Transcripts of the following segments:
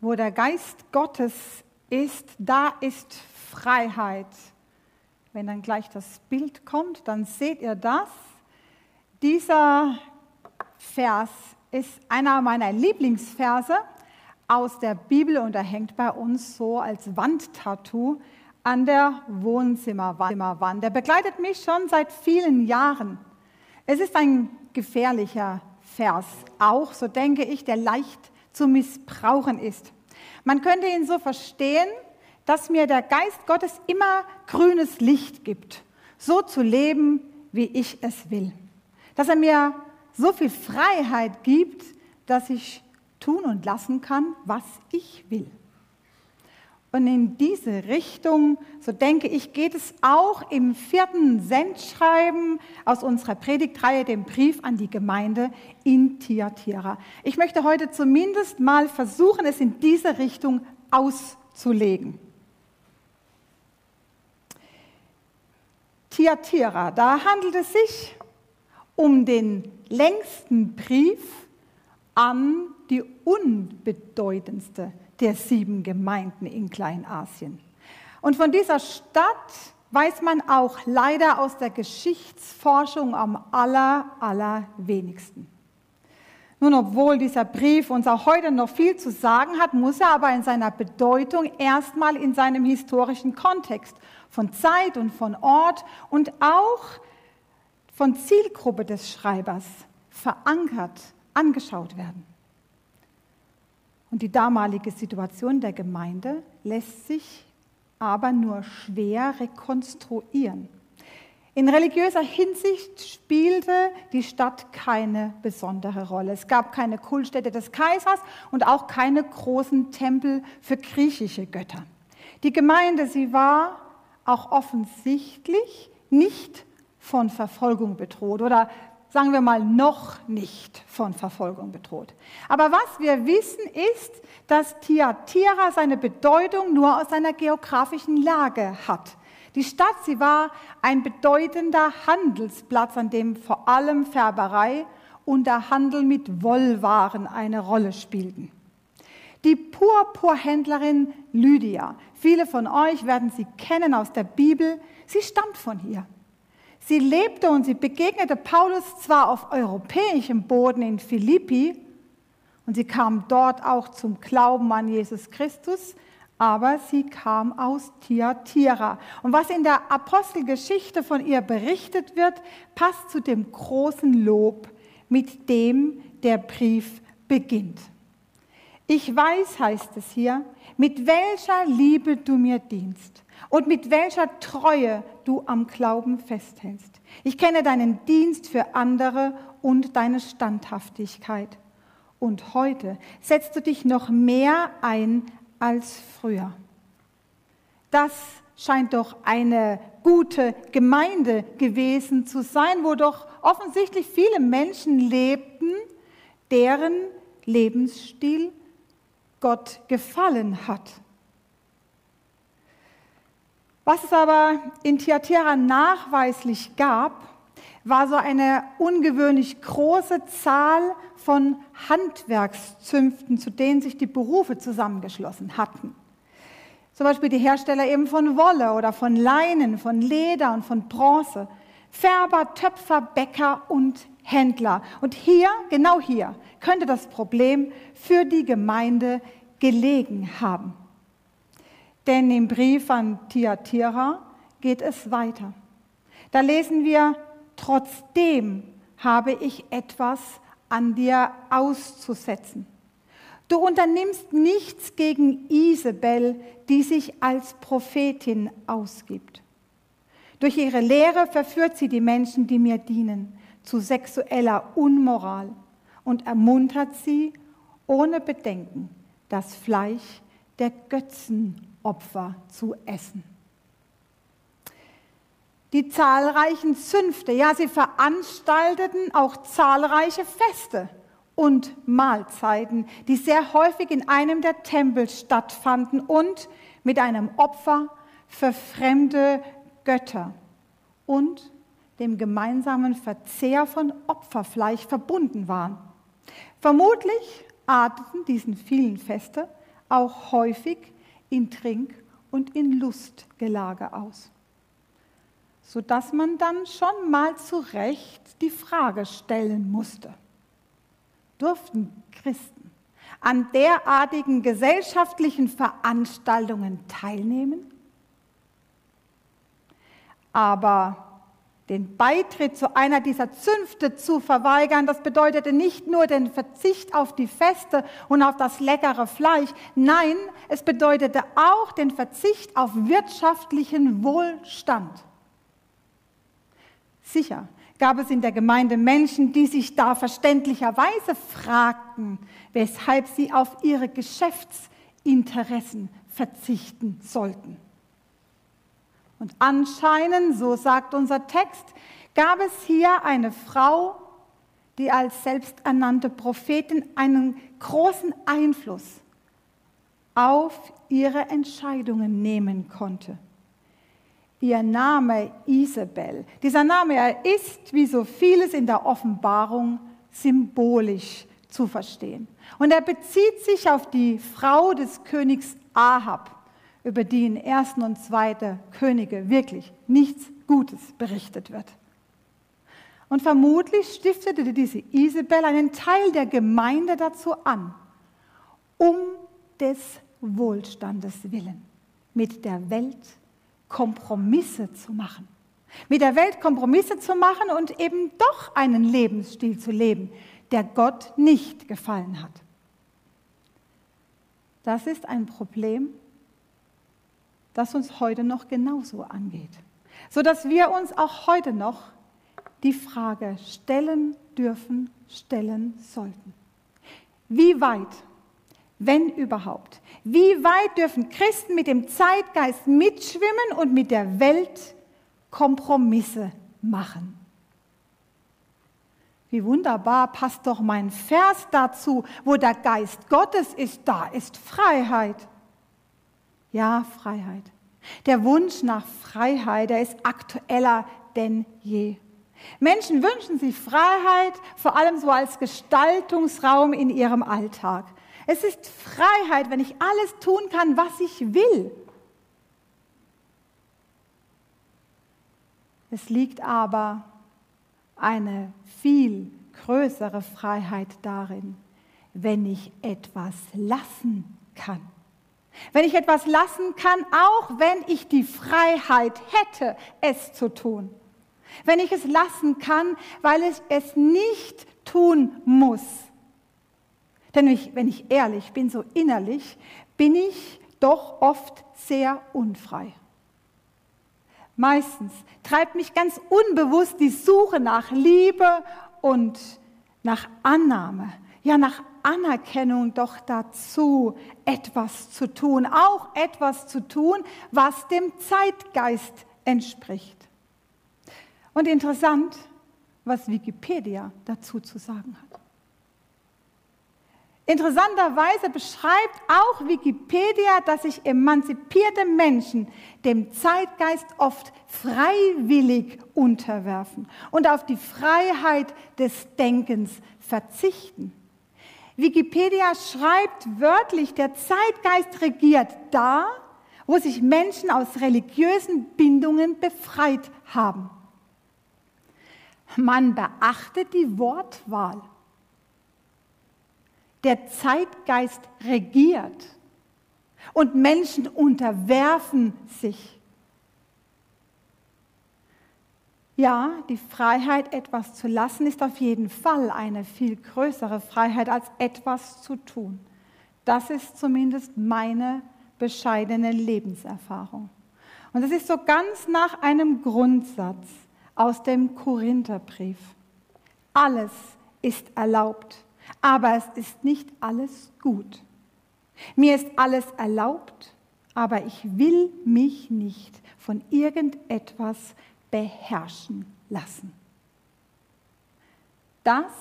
Wo der Geist Gottes ist, da ist Freiheit. Wenn dann gleich das Bild kommt, dann seht ihr das. Dieser Vers ist einer meiner Lieblingsverse aus der Bibel und er hängt bei uns so als Wandtattoo an der Wohnzimmerwand. Der begleitet mich schon seit vielen Jahren. Es ist ein gefährlicher Vers, auch, so denke ich, der leicht zu missbrauchen ist. Man könnte ihn so verstehen, dass mir der Geist Gottes immer grünes Licht gibt, so zu leben, wie ich es will. Dass er mir so viel Freiheit gibt, dass ich tun und lassen kann, was ich will. Und in diese Richtung, so denke ich, geht es auch im vierten Sendschreiben aus unserer Predigtreihe, dem Brief an die Gemeinde in Tiatira. Ich möchte heute zumindest mal versuchen, es in diese Richtung auszulegen. Tiatira, da handelt es sich um den längsten Brief an die unbedeutendste der sieben Gemeinden in Kleinasien. Und von dieser Stadt weiß man auch leider aus der Geschichtsforschung am aller, allerwenigsten. Nun, obwohl dieser Brief uns auch heute noch viel zu sagen hat, muss er aber in seiner Bedeutung erstmal in seinem historischen Kontext von Zeit und von Ort und auch von Zielgruppe des Schreibers verankert angeschaut werden. Und die damalige Situation der Gemeinde lässt sich aber nur schwer rekonstruieren. In religiöser Hinsicht spielte die Stadt keine besondere Rolle. Es gab keine Kultstätte des Kaisers und auch keine großen Tempel für griechische Götter. Die Gemeinde, sie war auch offensichtlich nicht von Verfolgung bedroht oder sagen wir mal, noch nicht von Verfolgung bedroht. Aber was wir wissen ist, dass Tiatira seine Bedeutung nur aus seiner geografischen Lage hat. Die Stadt, sie war ein bedeutender Handelsplatz, an dem vor allem Färberei und der Handel mit Wollwaren eine Rolle spielten. Die Purpurhändlerin Lydia, viele von euch werden sie kennen aus der Bibel, sie stammt von hier. Sie lebte und sie begegnete Paulus zwar auf europäischem Boden in Philippi und sie kam dort auch zum Glauben an Jesus Christus, aber sie kam aus Thyatira. Und was in der Apostelgeschichte von ihr berichtet wird, passt zu dem großen Lob, mit dem der Brief beginnt. Ich weiß, heißt es hier, mit welcher Liebe du mir dienst und mit welcher Treue du am Glauben festhältst. Ich kenne deinen Dienst für andere und deine Standhaftigkeit. Und heute setzt du dich noch mehr ein als früher. Das scheint doch eine gute Gemeinde gewesen zu sein, wo doch offensichtlich viele Menschen lebten, deren Lebensstil Gott gefallen hat. Was es aber in Thyatira nachweislich gab, war so eine ungewöhnlich große Zahl von Handwerkszünften, zu denen sich die Berufe zusammengeschlossen hatten. Zum Beispiel die Hersteller eben von Wolle oder von Leinen, von Leder und von Bronze. Färber, Töpfer, Bäcker und Händler. Und hier, genau hier, könnte das Problem für die Gemeinde gelegen haben. Denn im Brief an Thyatira geht es weiter. Da lesen wir, trotzdem habe ich etwas an dir auszusetzen. Du unternimmst nichts gegen Isabel, die sich als Prophetin ausgibt. Durch ihre Lehre verführt sie die Menschen, die mir dienen, zu sexueller Unmoral und ermuntert sie ohne Bedenken, das Fleisch der Götzen Opfer zu essen. Die zahlreichen Zünfte, ja, sie veranstalteten auch zahlreiche Feste und Mahlzeiten, die sehr häufig in einem der Tempel stattfanden und mit einem Opfer für fremde Götter und dem gemeinsamen Verzehr von Opferfleisch verbunden waren. Vermutlich arteten diesen vielen Feste auch häufig in Trink- und in Lustgelage aus, sodass man dann schon mal zu Recht die Frage stellen musste, durften Christen an derartigen gesellschaftlichen Veranstaltungen teilnehmen? Aber den Beitritt zu einer dieser Zünfte zu verweigern, das bedeutete nicht nur den Verzicht auf die Feste und auf das leckere Fleisch, nein, es bedeutete auch den Verzicht auf wirtschaftlichen Wohlstand. Sicher gab es in der Gemeinde Menschen, die sich da verständlicherweise fragten, weshalb sie auf ihre Geschäftsinteressen verzichten sollten. Und anscheinend, so sagt unser Text, gab es hier eine Frau, die als selbsternannte Prophetin einen großen Einfluss auf ihre Entscheidungen nehmen konnte. Ihr Name Isabel. Dieser Name er ist, wie so vieles in der Offenbarung, symbolisch zu verstehen. Und er bezieht sich auf die Frau des Königs Ahab über die in 1. und 2. Könige wirklich nichts Gutes berichtet wird. Und vermutlich stiftete diese Isabel einen Teil der Gemeinde dazu an, um des Wohlstandes willen mit der Welt Kompromisse zu machen. Mit der Welt Kompromisse zu machen und eben doch einen Lebensstil zu leben, der Gott nicht gefallen hat. Das ist ein Problem, das uns heute noch genauso angeht, sodass wir uns auch heute noch die Frage stellen dürfen, stellen sollten. Wie weit, wenn überhaupt, wie weit dürfen Christen mit dem Zeitgeist mitschwimmen und mit der Welt Kompromisse machen? Wie wunderbar passt doch mein Vers dazu, wo der Geist Gottes ist, da ist Freiheit. Ja, Freiheit. Der Wunsch nach Freiheit, der ist aktueller denn je. Menschen wünschen sich Freiheit, vor allem so als Gestaltungsraum in ihrem Alltag. Es ist Freiheit, wenn ich alles tun kann, was ich will. Es liegt aber eine viel größere Freiheit darin, wenn ich etwas lassen kann. Wenn ich etwas lassen kann, auch wenn ich die Freiheit hätte, es zu tun. Wenn ich es lassen kann, weil ich es nicht tun muss. Denn wenn ich ehrlich bin, so innerlich, bin ich doch oft sehr unfrei. Meistens treibt mich ganz unbewusst die Suche nach Liebe und nach Annahme, ja nach Anerkennung doch dazu, etwas zu tun, auch etwas zu tun, was dem Zeitgeist entspricht. Und interessant, was Wikipedia dazu zu sagen hat. Interessanterweise beschreibt auch Wikipedia, dass sich emanzipierte Menschen dem Zeitgeist oft freiwillig unterwerfen und auf die Freiheit des Denkens verzichten. Wikipedia schreibt wörtlich, der Zeitgeist regiert da, wo sich Menschen aus religiösen Bindungen befreit haben. Man beachtet die Wortwahl. Der Zeitgeist regiert und Menschen unterwerfen sich. Ja, die Freiheit, etwas zu lassen, ist auf jeden Fall eine viel größere Freiheit, als etwas zu tun. Das ist zumindest meine bescheidene Lebenserfahrung. Und es ist so ganz nach einem Grundsatz aus dem Korintherbrief. Alles ist erlaubt, aber es ist nicht alles gut. Mir ist alles erlaubt, aber ich will mich nicht von irgendetwas beherrschen lassen. Das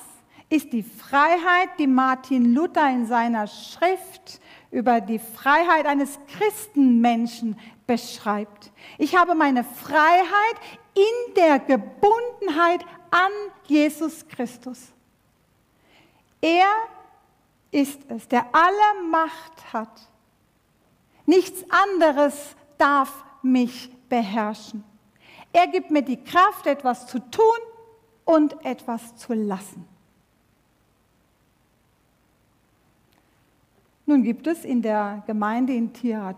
ist die Freiheit, die Martin Luther in seiner Schrift über die Freiheit eines Christenmenschen beschreibt. Ich habe meine Freiheit in der Gebundenheit an Jesus Christus. Er ist es, der alle Macht hat Nichts anderes darf mich beherrschen. Er gibt mir die Kraft, etwas zu tun und etwas zu lassen. Nun gibt es in der Gemeinde in Tira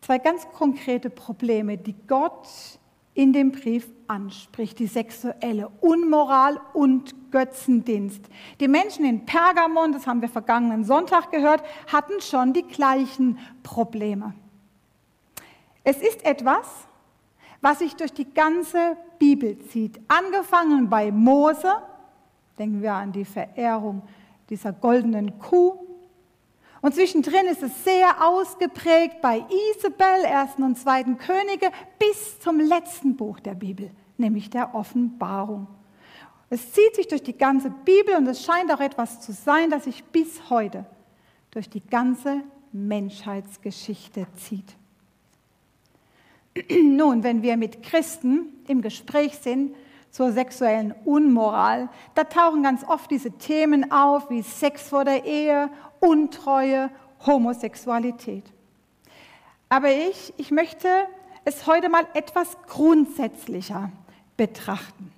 zwei ganz konkrete Probleme, die Gott in dem Brief anspricht, die sexuelle Unmoral und Götzendienst. Die Menschen in Pergamon, das haben wir vergangenen Sonntag gehört, hatten schon die gleichen Probleme. Es ist etwas, was sich durch die ganze Bibel zieht. Angefangen bei Mose, denken wir an die Verehrung dieser goldenen Kuh. Und zwischendrin ist es sehr ausgeprägt bei Isabel, ersten und zweiten Könige, bis zum letzten Buch der Bibel, nämlich der Offenbarung. Es zieht sich durch die ganze Bibel und es scheint auch etwas zu sein, das sich bis heute durch die ganze Menschheitsgeschichte zieht. Nun, wenn wir mit Christen im Gespräch sind zur sexuellen Unmoral, da tauchen ganz oft diese Themen auf wie Sex vor der Ehe, Untreue, Homosexualität. Aber ich, ich möchte es heute mal etwas grundsätzlicher betrachten.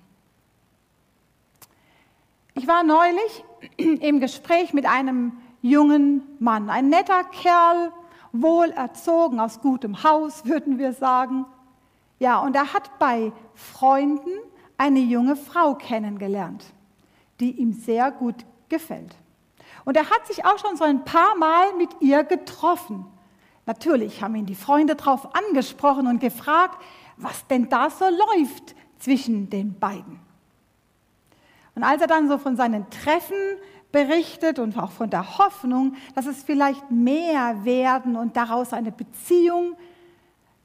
Ich war neulich im Gespräch mit einem jungen Mann, ein netter Kerl, wohlerzogen, aus gutem Haus, würden wir sagen. Ja, und er hat bei Freunden eine junge Frau kennengelernt, die ihm sehr gut gefällt. Und er hat sich auch schon so ein paar Mal mit ihr getroffen. Natürlich haben ihn die Freunde darauf angesprochen und gefragt, was denn da so läuft zwischen den beiden. Und als er dann so von seinen Treffen berichtet und auch von der Hoffnung, dass es vielleicht mehr werden und daraus eine Beziehung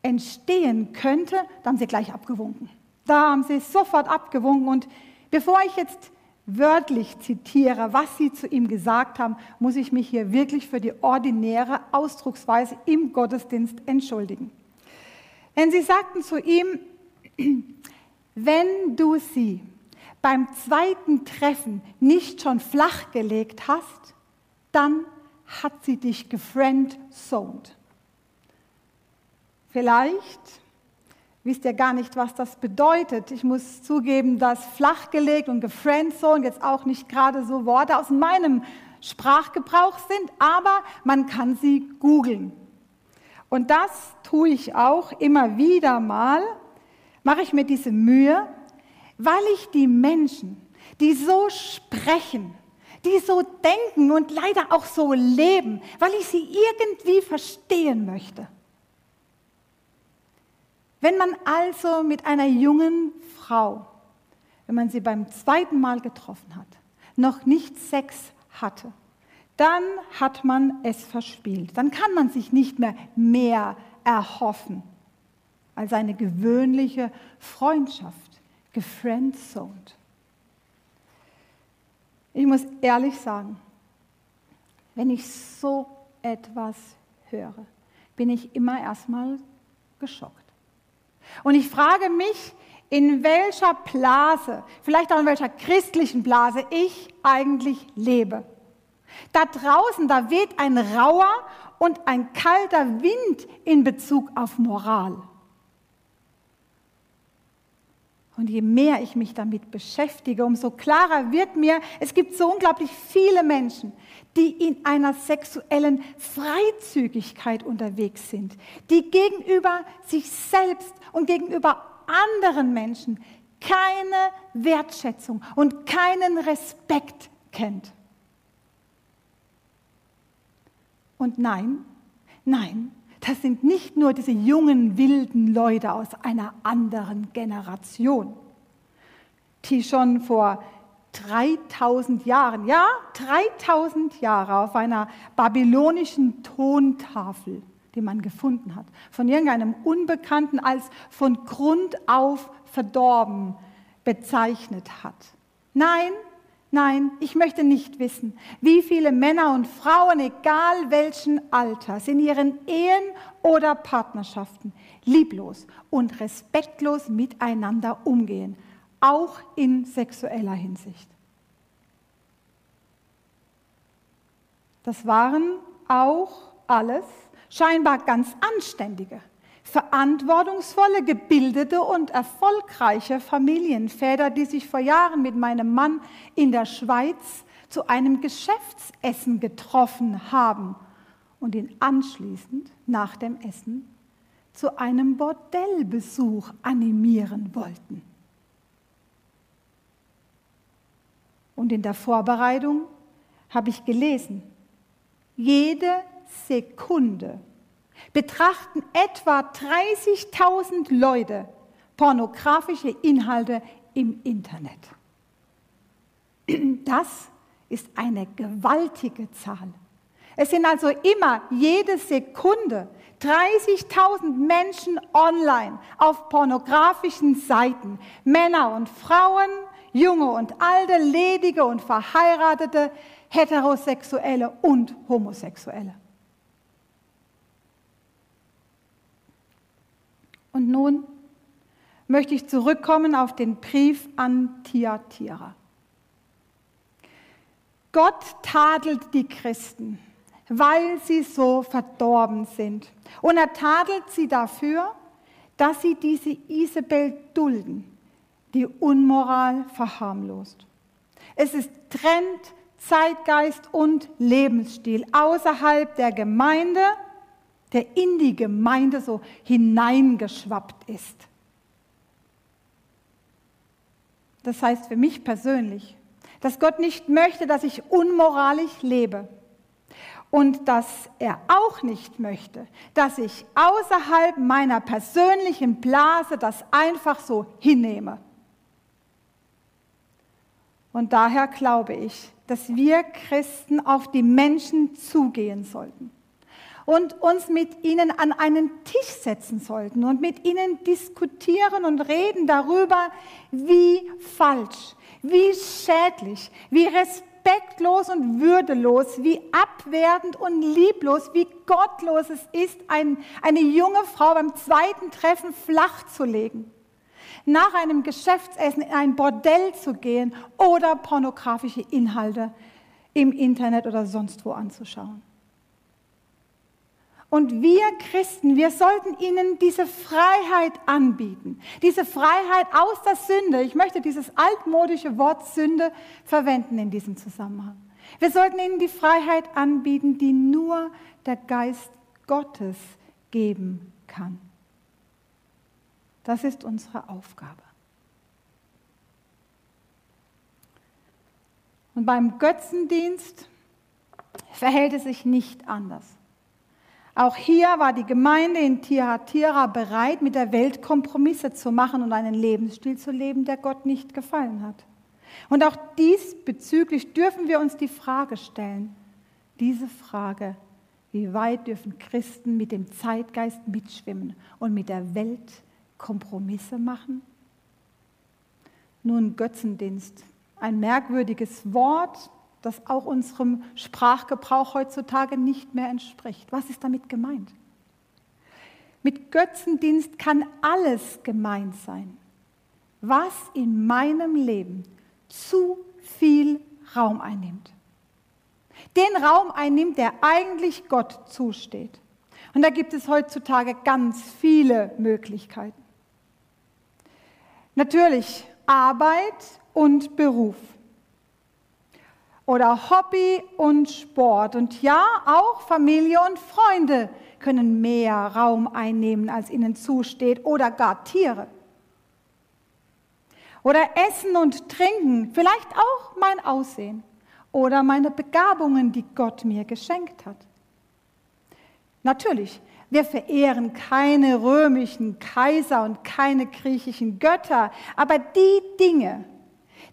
entstehen könnte, da haben sie gleich abgewunken. Da haben sie sofort abgewunken. Und bevor ich jetzt wörtlich zitiere, was sie zu ihm gesagt haben, muss ich mich hier wirklich für die ordinäre Ausdrucksweise im Gottesdienst entschuldigen. Denn sie sagten zu ihm, wenn du sie beim zweiten Treffen nicht schon flachgelegt hast, dann hat sie dich gefriendzoned. Vielleicht wisst ihr gar nicht, was das bedeutet. Ich muss zugeben, dass flachgelegt und gefriendzoned jetzt auch nicht gerade so Worte aus meinem Sprachgebrauch sind, aber man kann sie googeln. Und das tue ich auch immer wieder mal, mache ich mir diese Mühe, weil ich die Menschen, die so sprechen, die so denken und leider auch so leben, weil ich sie irgendwie verstehen möchte. Wenn man also mit einer jungen Frau, wenn man sie beim zweiten Mal getroffen hat, noch nicht Sex hatte, dann hat man es verspielt. Dann kann man sich nicht mehr mehr erhoffen als eine gewöhnliche Freundschaft gefriendzoned. Ich muss ehrlich sagen, wenn ich so etwas höre, bin ich immer erstmal geschockt. Und ich frage mich, in welcher Blase, vielleicht auch in welcher christlichen Blase ich eigentlich lebe. Da draußen, da weht ein rauer und ein kalter Wind in Bezug auf Moral. Und je mehr ich mich damit beschäftige, umso klarer wird mir, es gibt so unglaublich viele Menschen, die in einer sexuellen Freizügigkeit unterwegs sind, die gegenüber sich selbst und gegenüber anderen Menschen keine Wertschätzung und keinen Respekt kennt. Und nein, nein, das sind nicht nur diese jungen, wilden Leute aus einer anderen Generation, die schon vor 3000 Jahren, ja, 3000 Jahre auf einer babylonischen Tontafel, die man gefunden hat, von irgendeinem Unbekannten als von Grund auf verdorben bezeichnet hat. Nein, Nein, ich möchte nicht wissen, wie viele Männer und Frauen, egal welchen Alters, in ihren Ehen oder Partnerschaften lieblos und respektlos miteinander umgehen, auch in sexueller Hinsicht. Das waren auch alles scheinbar ganz anständige, verantwortungsvolle, gebildete und erfolgreiche Familienväter, die sich vor Jahren mit meinem Mann in der Schweiz zu einem Geschäftsessen getroffen haben und ihn anschließend nach dem Essen zu einem Bordellbesuch animieren wollten. Und in der Vorbereitung habe ich gelesen, jede Sekunde betrachten etwa 30.000 Leute pornografische Inhalte im Internet. Das ist eine gewaltige Zahl. Es sind also immer jede Sekunde 30.000 Menschen online auf pornografischen Seiten. Männer und Frauen, junge und alte, ledige und verheiratete, heterosexuelle und homosexuelle. Und nun möchte ich zurückkommen auf den Brief an Thyatira. Gott tadelt die Christen, weil sie so verdorben sind. Und er tadelt sie dafür, dass sie diese Isabel dulden, die Unmoral verharmlost. Es ist Trend, Zeitgeist und Lebensstil außerhalb der Gemeinde, der in die Gemeinde so hineingeschwappt ist. Das heißt für mich persönlich, dass Gott nicht möchte, dass ich unmoralisch lebe und dass er auch nicht möchte, dass ich außerhalb meiner persönlichen Blase das einfach so hinnehme. Und daher glaube ich, dass wir Christen auf die Menschen zugehen sollten und uns mit ihnen an einen Tisch setzen sollten und mit ihnen diskutieren und reden darüber, wie falsch, wie schädlich, wie respektlos und würdelos, wie abwertend und lieblos, wie gottlos es ist, ein, eine junge Frau beim zweiten Treffen flach zu legen nach einem Geschäftsessen in ein Bordell zu gehen oder pornografische Inhalte im Internet oder sonst wo anzuschauen. Und wir Christen, wir sollten ihnen diese Freiheit anbieten. Diese Freiheit aus der Sünde. Ich möchte dieses altmodische Wort Sünde verwenden in diesem Zusammenhang. Wir sollten ihnen die Freiheit anbieten, die nur der Geist Gottes geben kann. Das ist unsere Aufgabe. Und beim Götzendienst verhält es sich nicht anders. Auch hier war die Gemeinde in Thyatira bereit, mit der Welt Kompromisse zu machen und einen Lebensstil zu leben, der Gott nicht gefallen hat. Und auch diesbezüglich dürfen wir uns die Frage stellen, diese Frage, wie weit dürfen Christen mit dem Zeitgeist mitschwimmen und mit der Welt Kompromisse machen? Nun Götzendienst, ein merkwürdiges Wort, das auch unserem Sprachgebrauch heutzutage nicht mehr entspricht. Was ist damit gemeint? Mit Götzendienst kann alles gemeint sein, was in meinem Leben zu viel Raum einnimmt. Den Raum einnimmt, der eigentlich Gott zusteht. Und da gibt es heutzutage ganz viele Möglichkeiten. Natürlich Arbeit und Beruf. Oder Hobby und Sport. Und ja, auch Familie und Freunde können mehr Raum einnehmen, als ihnen zusteht. Oder gar Tiere. Oder Essen und Trinken. Vielleicht auch mein Aussehen. Oder meine Begabungen, die Gott mir geschenkt hat. Natürlich, wir verehren keine römischen Kaiser und keine griechischen Götter, aber die Dinge,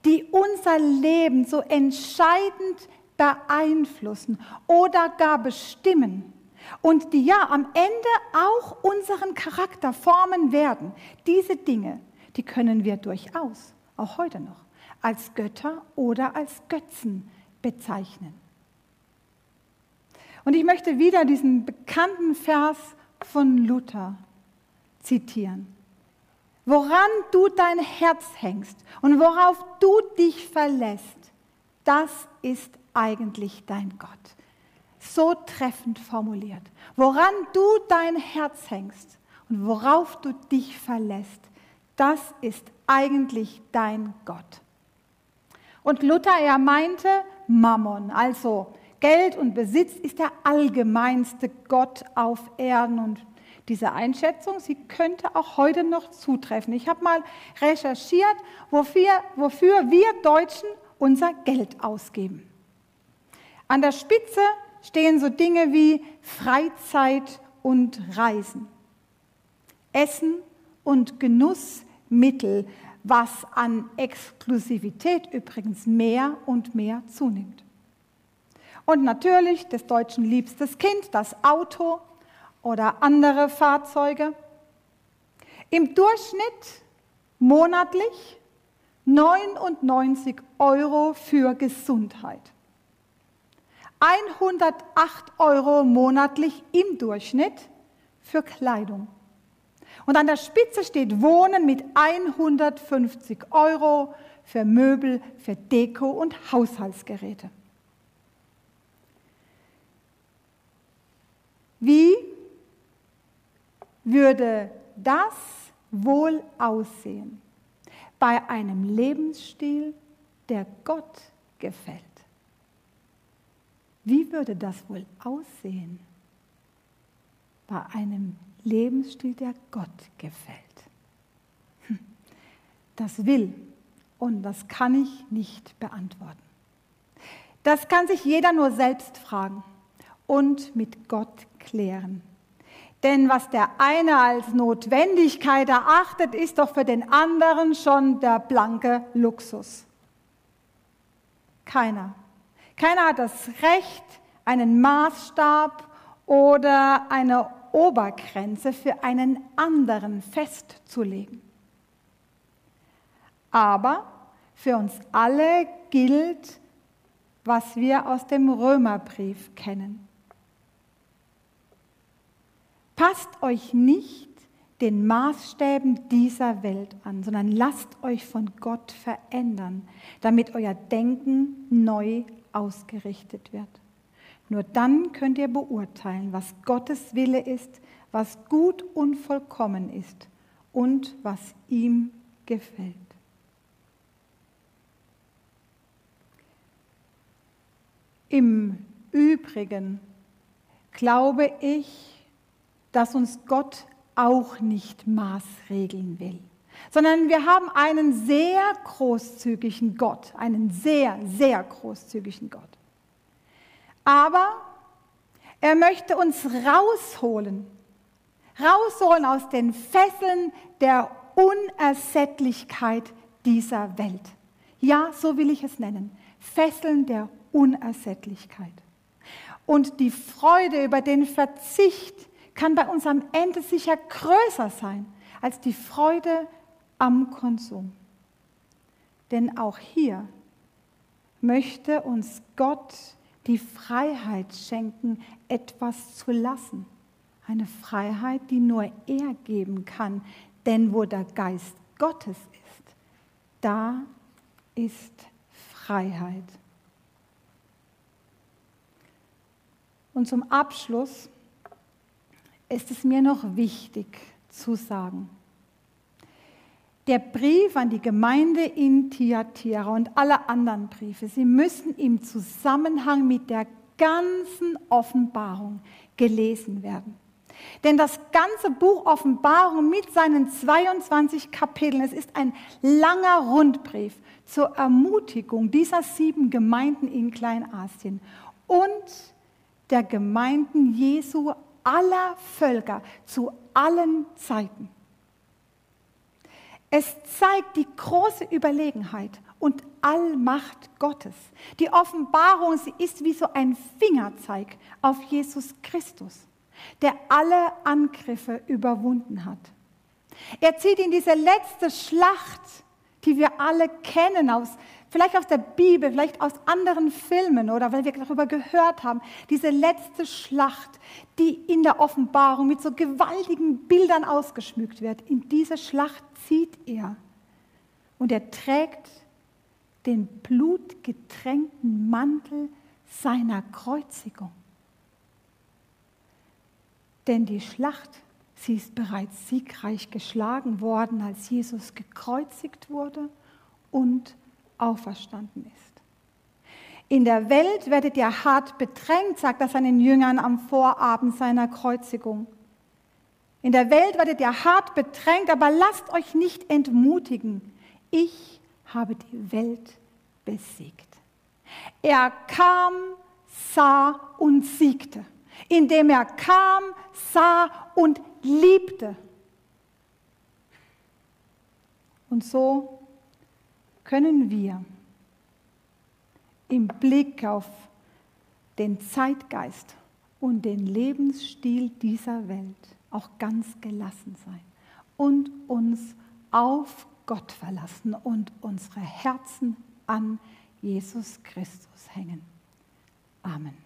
die unser Leben so entscheidend beeinflussen oder gar bestimmen und die ja am Ende auch unseren Charakter formen werden, diese Dinge, die können wir durchaus, auch heute noch, als Götter oder als Götzen bezeichnen. Und ich möchte wieder diesen bekannten Vers von Luther zitieren. Woran du dein Herz hängst und worauf du dich verlässt, das ist eigentlich dein Gott. so treffend formuliert. Woran du dein Herz hängst und worauf du dich verlässt, das ist eigentlich dein Gott. Und Luther, er meinte Mammon, also Geld und Besitz ist der allgemeinste Gott auf Erden und diese Einschätzung, sie könnte auch heute noch zutreffen. Ich habe mal recherchiert, wofür, wofür wir Deutschen unser Geld ausgeben. An der Spitze stehen so Dinge wie Freizeit und Reisen, Essen und Genussmittel, was an Exklusivität übrigens mehr und mehr zunimmt. Und natürlich des Deutschen liebstes Kind, das Auto oder andere Fahrzeuge. Im Durchschnitt monatlich 99 Euro für Gesundheit. 108 Euro monatlich im Durchschnitt für Kleidung. Und an der Spitze steht Wohnen mit 150 Euro für Möbel, für Deko und Haushaltsgeräte. Wie würde das wohl aussehen bei einem Lebensstil, der Gott gefällt? Wie würde das wohl aussehen bei einem Lebensstil, der Gott gefällt? Hm. Das will und das kann ich nicht beantworten. Das kann sich jeder nur selbst fragen und mit Gott klären. Denn was der eine als Notwendigkeit erachtet, ist doch für den anderen schon der blanke Luxus. Keiner. Keiner hat das Recht, einen Maßstab oder eine Obergrenze für einen anderen festzulegen. Aber für uns alle gilt, was wir aus dem Römerbrief kennen. Passt euch nicht den Maßstäben dieser Welt an, sondern lasst euch von Gott verändern, damit euer Denken neu ausgerichtet wird. Nur dann könnt ihr beurteilen, was Gottes Wille ist, was gut und vollkommen ist und was ihm gefällt. Im Übrigen glaube ich, dass uns Gott auch nicht maßregeln will, sondern wir haben einen sehr großzügigen Gott, einen sehr, sehr großzügigen Gott. Aber er möchte uns rausholen, rausholen aus den Fesseln der Unersättlichkeit dieser Welt. Ja, so will ich es nennen. Fesseln der Unersättlichkeit. Und die Freude über den Verzicht kann bei uns am Ende sicher größer sein als die Freude am Konsum. Denn auch hier möchte uns Gott die Freiheit schenken, etwas zu lassen. Eine Freiheit, die nur er geben kann. Denn wo der Geist Gottes ist, da ist Freiheit. Und zum Abschluss ist es mir noch wichtig zu sagen. Der Brief an die Gemeinde in Thyatira und alle anderen Briefe, sie müssen im Zusammenhang mit der ganzen Offenbarung gelesen werden. Denn das ganze Buch Offenbarung mit seinen 22 Kapiteln, es ist ein langer Rundbrief zur Ermutigung dieser sieben Gemeinden in Kleinasien und der Gemeinden Jesu aller Völker zu allen Zeiten. Es zeigt die große Überlegenheit und Allmacht Gottes. Die Offenbarung, sie ist wie so ein Fingerzeig auf Jesus Christus, der alle Angriffe überwunden hat. Er zieht in diese letzte Schlacht, die wir alle kennen aus Vielleicht aus der Bibel, vielleicht aus anderen Filmen oder weil wir darüber gehört haben. Diese letzte Schlacht, die in der Offenbarung mit so gewaltigen Bildern ausgeschmückt wird. In diese Schlacht zieht er. Und er trägt den blutgetränkten Mantel seiner Kreuzigung. Denn die Schlacht, sie ist bereits siegreich geschlagen worden, als Jesus gekreuzigt wurde und auferstanden ist. In der Welt werdet ihr hart bedrängt, sagt er seinen Jüngern am Vorabend seiner Kreuzigung. In der Welt werdet ihr hart bedrängt, aber lasst euch nicht entmutigen. Ich habe die Welt besiegt. Er kam, sah und siegte, indem er kam, sah und liebte. Und so können wir im Blick auf den Zeitgeist und den Lebensstil dieser Welt auch ganz gelassen sein und uns auf Gott verlassen und unsere Herzen an Jesus Christus hängen. Amen.